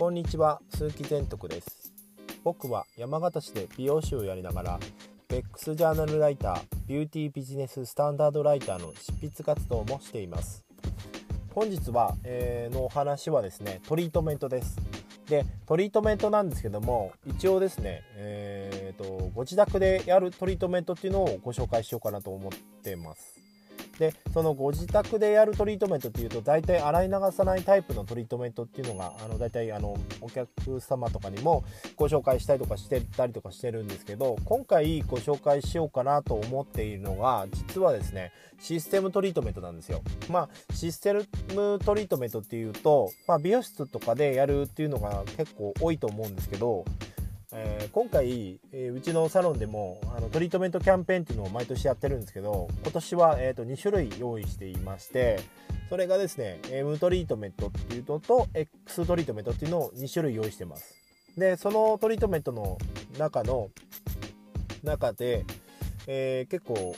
こんにちは鈴木善徳です。僕は山形市で美容師をやりながらベックスジャーナルライタービューティービジネススタンダードライターの執筆活動もしています。本日は、えー、のお話はですねトリートメントです。でトリートメントなんですけども一応ですね、えーとご自宅でやるトリートメントっていうのをご紹介しようかなと思ってます。でそのご自宅でやるトリートメントっていうと大体洗い流さないタイプのトリートメントっていうのがあの大体あのお客様とかにもご紹介したりとかしてたりとかしてるんですけど今回ご紹介しようかなと思っているのが実はですねシステムトリートメントなんですよ。まあシステムトリートメントっていうと、まあ、美容室とかでやるっていうのが結構多いと思うんですけどえー、今回、えー、うちのサロンでもあのトリートメントキャンペーンっていうのを毎年やってるんですけど今年は、えーと、2種類用意していましてそれがですね M トリートメントっていうのと X トリートメントっていうのを2種類用意してます。でそのトリートメントの中の中で、えー、結構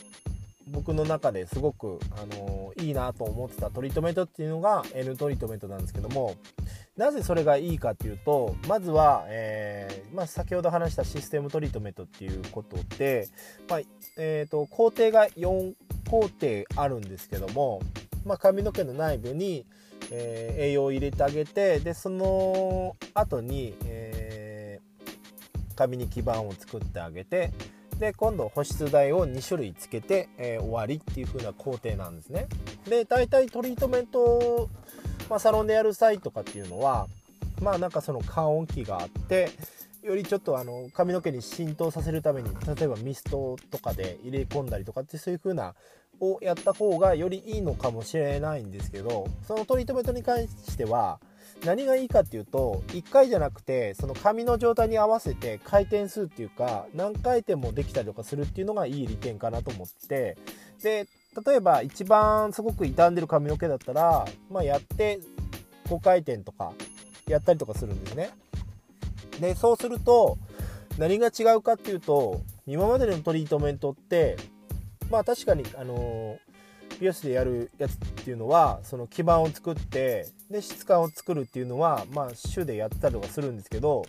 僕の中ですごく、あの、いいなと思ってたトリートメントっていうのが N トリートメントなんですけどもなぜそれがいいかっていうとまずは、えーまあ、先ほど話したシステムトリートメントっていうことで、まあえーと、工程が4工程あるんですけども、まあ、髪の毛の内部に、えー、栄養を入れてあげてでその後に、えー、髪に基盤を作ってあげてで今度保湿剤を2種類つけて、えー、終わりっていう風な工程なんですね。で大体トリートメントまあ、サロンでやる際とかっていうのはまあなんかその加温器があってよりちょっとあの髪の毛に浸透させるために例えばミストとかで入れ込んだりとかってそういう風なをやった方がよりいいのかもしれないんですけどそのトリートメントに関しては何がいいかっていうと1回じゃなくてその髪の状態に合わせて回転数っていうか何回転もできたりとかするっていうのがいい利点かなと思ってで例えば一番すごく傷んでる髪の毛だったら、まあ、やって5回転とかやったりとかするんですね。でそうすると何が違うかっていうと今までのトリートメントってまあ確かにあの美容室でやるやつっていうのはその基盤を作ってで質感を作るっていうのはまあ週でやったりとかするんですけど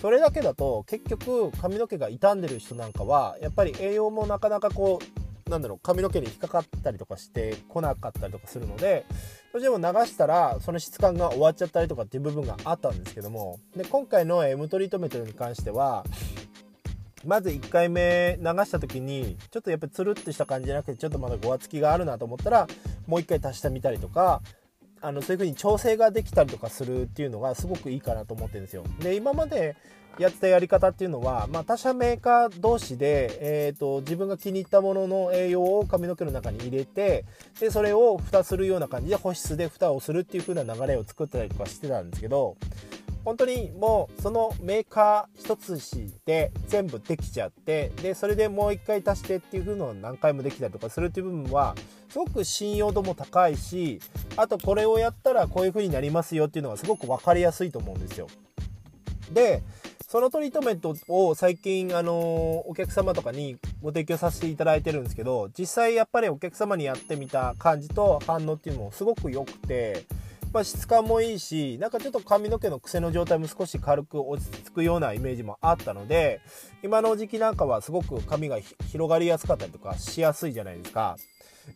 それだけだと結局髪の毛が傷んでる人なんかはやっぱり栄養もなかなかこうなんだろう髪の毛に引っかかったりとかしてこなかったりとかするのでどうしても流したらその質感が終わっちゃったりとかっていう部分があったんですけどもで今回の M トリートメントに関してはまず1回目流した時にちょっとやっぱりつるってした感じじゃなくてちょっとまだごわつきがあるなと思ったらもう1回足してみたりとかあのそういう風に調整ができたりとかするっていうのがすごくいいかなと思ってるんですよ。で今までやってたやり方っていうのは、まあ、他社メーカー同士で、えーと、自分が気に入ったものの栄養を髪の毛の中に入れてでそれを蓋するような感じで保湿で蓋をするっていう風な流れを作ったりとかしてたんですけど本当にもうそのメーカー一つで全部できちゃってでそれでもう一回足してっていう風のを何回もできたりとかするっていう部分はすごく信用度も高いしあとこれをやったらこういう風になりますよっていうのがすごく分かりやすいと思うんですよ。でそのトリートメントを最近、あのお客様とかにご提供させていただいてるんですけど実際やっぱりお客様にやってみた感じと反応っていうのもすごく良くて。まあ、質感もいいしなんかちょっと髪の毛の癖の状態も少し軽く落ち着くようなイメージもあったので今の時期なんかはすごく髪が広がりやすかったりとかしやすいじゃないですか。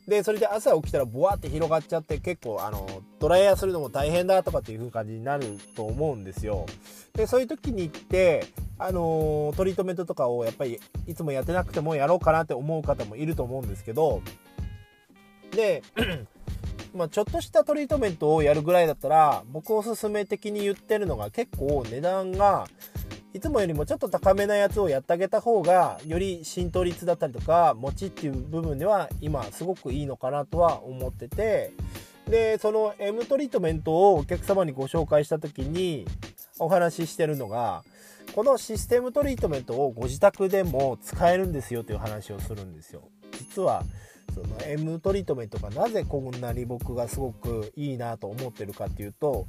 でそれで朝起きたらボワって広がっちゃって結構あのドライヤーするのも大変だとかっていう感じになると思うんですよ。でそういう時に行ってあのトリートメントとかをやっぱりいつもやってなくてもやろうかなって思う方もいると思うんですけどで まあ、ちょっとしたトリートメントをやるぐらいだったら僕おすすめ的に言ってるのが結構値段がいつもよりもちょっと高めなやつをやってあげた方がより浸透率だったりとか持ちっていう部分では今すごくいいのかなとは思っててでその M トリートメントをお客様にご紹介した時にお話ししてるのがこのシステムトリートメントをご自宅でも使えるんですよという話をするんですよ。実はその M トリートメントがなぜこんなに僕がすごくいいなと思ってるかっていうと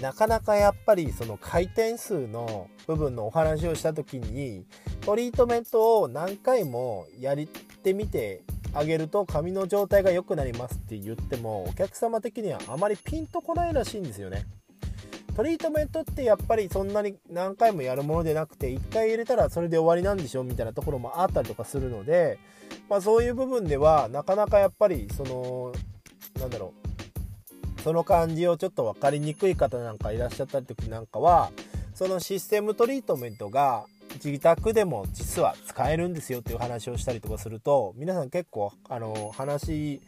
なかなかやっぱりその回転数の部分のお話をした時にトリートメントを何回もやってみてあげると髪の状態が良くなりますって言ってもお客様的にはあまりピンとこないらしいんですよね。トリートメントってやっぱりそんなに何回もやるものでなくて1回入れたらそれで終わりなんでしょみたいなところもあったりとかするので、まあ、そういう部分ではなかなかやっぱりそのなんだろうその感じをちょっと分かりにくい方なんかいらっしゃった時なんかはそのシステムトリートメントが自宅でも実は使えるんですよっていう話をしたりとかすると皆さん結構あの話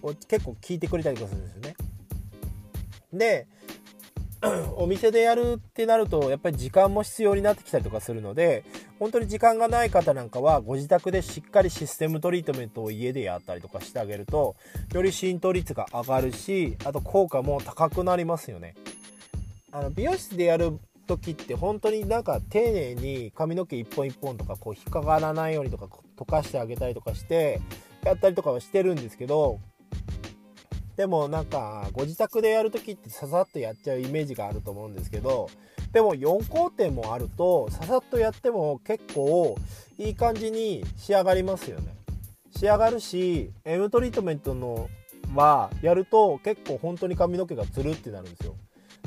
を結構聞いてくれたりとかするんですよね。でお店でやるってなるとやっぱり時間も必要になってきたりとかするので本当に時間がない方なんかはご自宅でしっかりシステムトリートメントを家でやったりとかしてあげるとより浸透率が上がるしあと効果も高くなりますよね。あの美容室でやる時って本当になんか丁寧に髪の毛一本一本とかこう引っかからないようにとか溶かしてあげたりとかしてやったりとかはしてるんですけどでもなんかご自宅でやる時ってささっとやっちゃうイメージがあると思うんですけどでも4工程もあるとささっとやっても結構いい感じに仕上がりますよね。仕上がるし M トリートメントのはやると結構本当に髪の毛がつるってなるんですよ。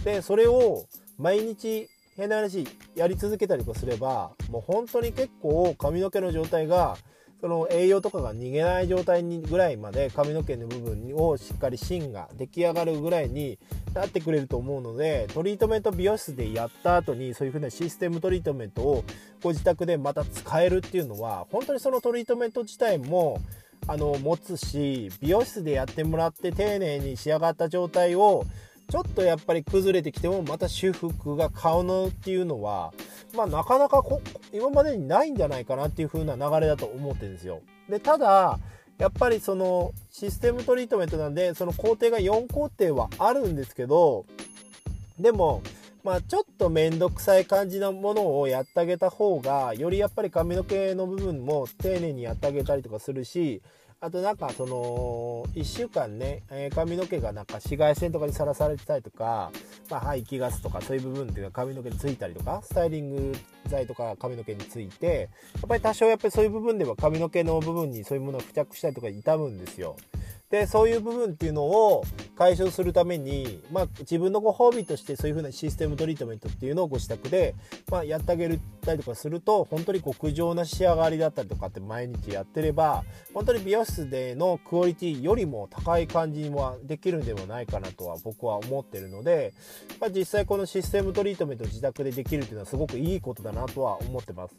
でそれを毎日変な話やり続けたりとかすればもう本当に結構髪の毛の状態がその栄養とかが逃げない状態にぐらいまで髪の毛の部分をしっかり芯が出来上がるぐらいになってくれると思うのでトリートメント美容室でやった後にそういう風なシステムトリートメントをご自宅でまた使えるっていうのは本当にそのトリートメント自体もあの持つし美容室でやってもらって丁寧に仕上がった状態をちょっとやっぱり崩れてきてもまた修復が買うのっていうのはまあなかなか今までにないんじゃないかなっていう風な流れだと思ってるんですよ。でただやっぱりそのシステムトリートメントなんでその工程が4工程はあるんですけどでもまあちょっと面倒くさい感じのものをやってあげた方がよりやっぱり髪の毛の部分も丁寧にやってあげたりとかするしあとなんかその1週間ね、え、髪の毛がなんか紫外線とかにさらされてたりとか、まあ、排気ガスとかそういう部分っていうのは髪の毛についたりとかスタイリング剤とか髪の毛についてやっぱり多少やっぱりそういう部分では髪の毛の部分にそういうものが付着したりとか痛むんですよ。でそういう部分っていうのを解消するために、まあ、自分のご褒美としてそういう風なシステムトリートメントっていうのをご自宅で、まあ、やってあげたりとかすると本当に極上な仕上がりだったりとかって毎日やってれば本当に美容室でのクオリティよりも高い感じにもできるんではないかなとは僕は思ってるので、まあ、実際このシステムトリートメント自宅でできるっていうのはすごくいいことだなとは思ってます。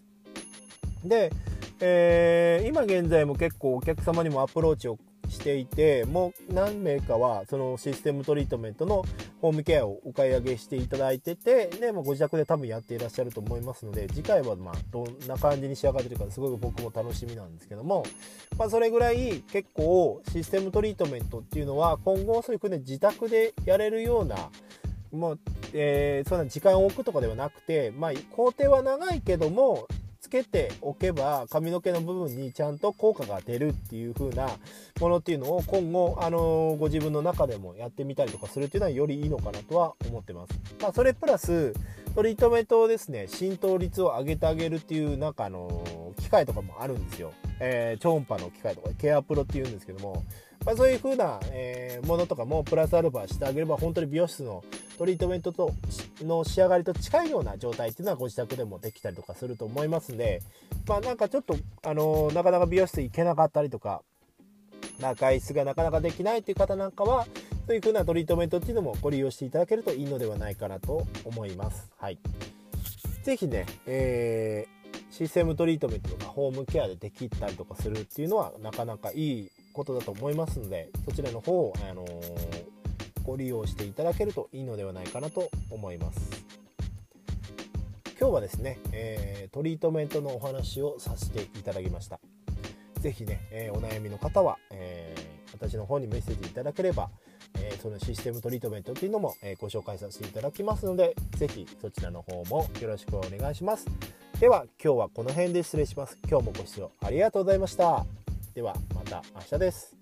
で、えー、今現在も結構お客様にもアプローチをしていてもう何名かはそのシステムトリートメントのホームケアをお買い上げしていただいててで、まあ、ご自宅で多分やっていらっしゃると思いますので次回はまあどんな感じに仕上がってるかすごい僕も楽しみなんですけども、まあ、それぐらい結構システムトリートメントっていうのは今後そういうふうに自宅でやれるようなもう、えー、そんな時間を置くとかではなくて、まあ、工程は長いけどもつけておけば髪の毛の部分にちゃんと効果が出るっていう風なものっていうのを今後、あのご自分の中でもやってみたりとかするっていうのはよりいいのかなとは思ってます。まあ、それプラストリートメントをですね浸透率を上げてあげるっていうなんかあの機械とかもあるんですよ。えー、超音波の機械とかケアプロっていうんですけども、まあ、そういう風な、えー、ものとかもプラスアルファしてあげれば本当に美容室のトリートメントとの仕上がりと近いような状態っていうのはご自宅でもできたりとかすると思いますんでまあなんかちょっとあのなかなか美容室行けなかったりとかまあ、外出がなかなかできないという方なんかはそういう風なトリートメントっていうのもご利用していただけるといいのではないかなと思います。はい。是非ね、えー、システムトリートメントとかホームケアでできたりとかするっていうのはなかなかいいことだと思いますのでそちらの方を、あのーご利用していただけるといいのではないかなと思います。今日はですね、えー、トリートメントのお話をさせていただきました。是非ね、えー、お悩みの方は、えー、私の方にメッセージいただければ、えそのシステムトリートメントっていうのも、えご紹介させていただきますので是非そちらの方もよろしくお願いします。では今日はこの辺で失礼します。今日もご視聴ありがとうございました。ではまた明日です。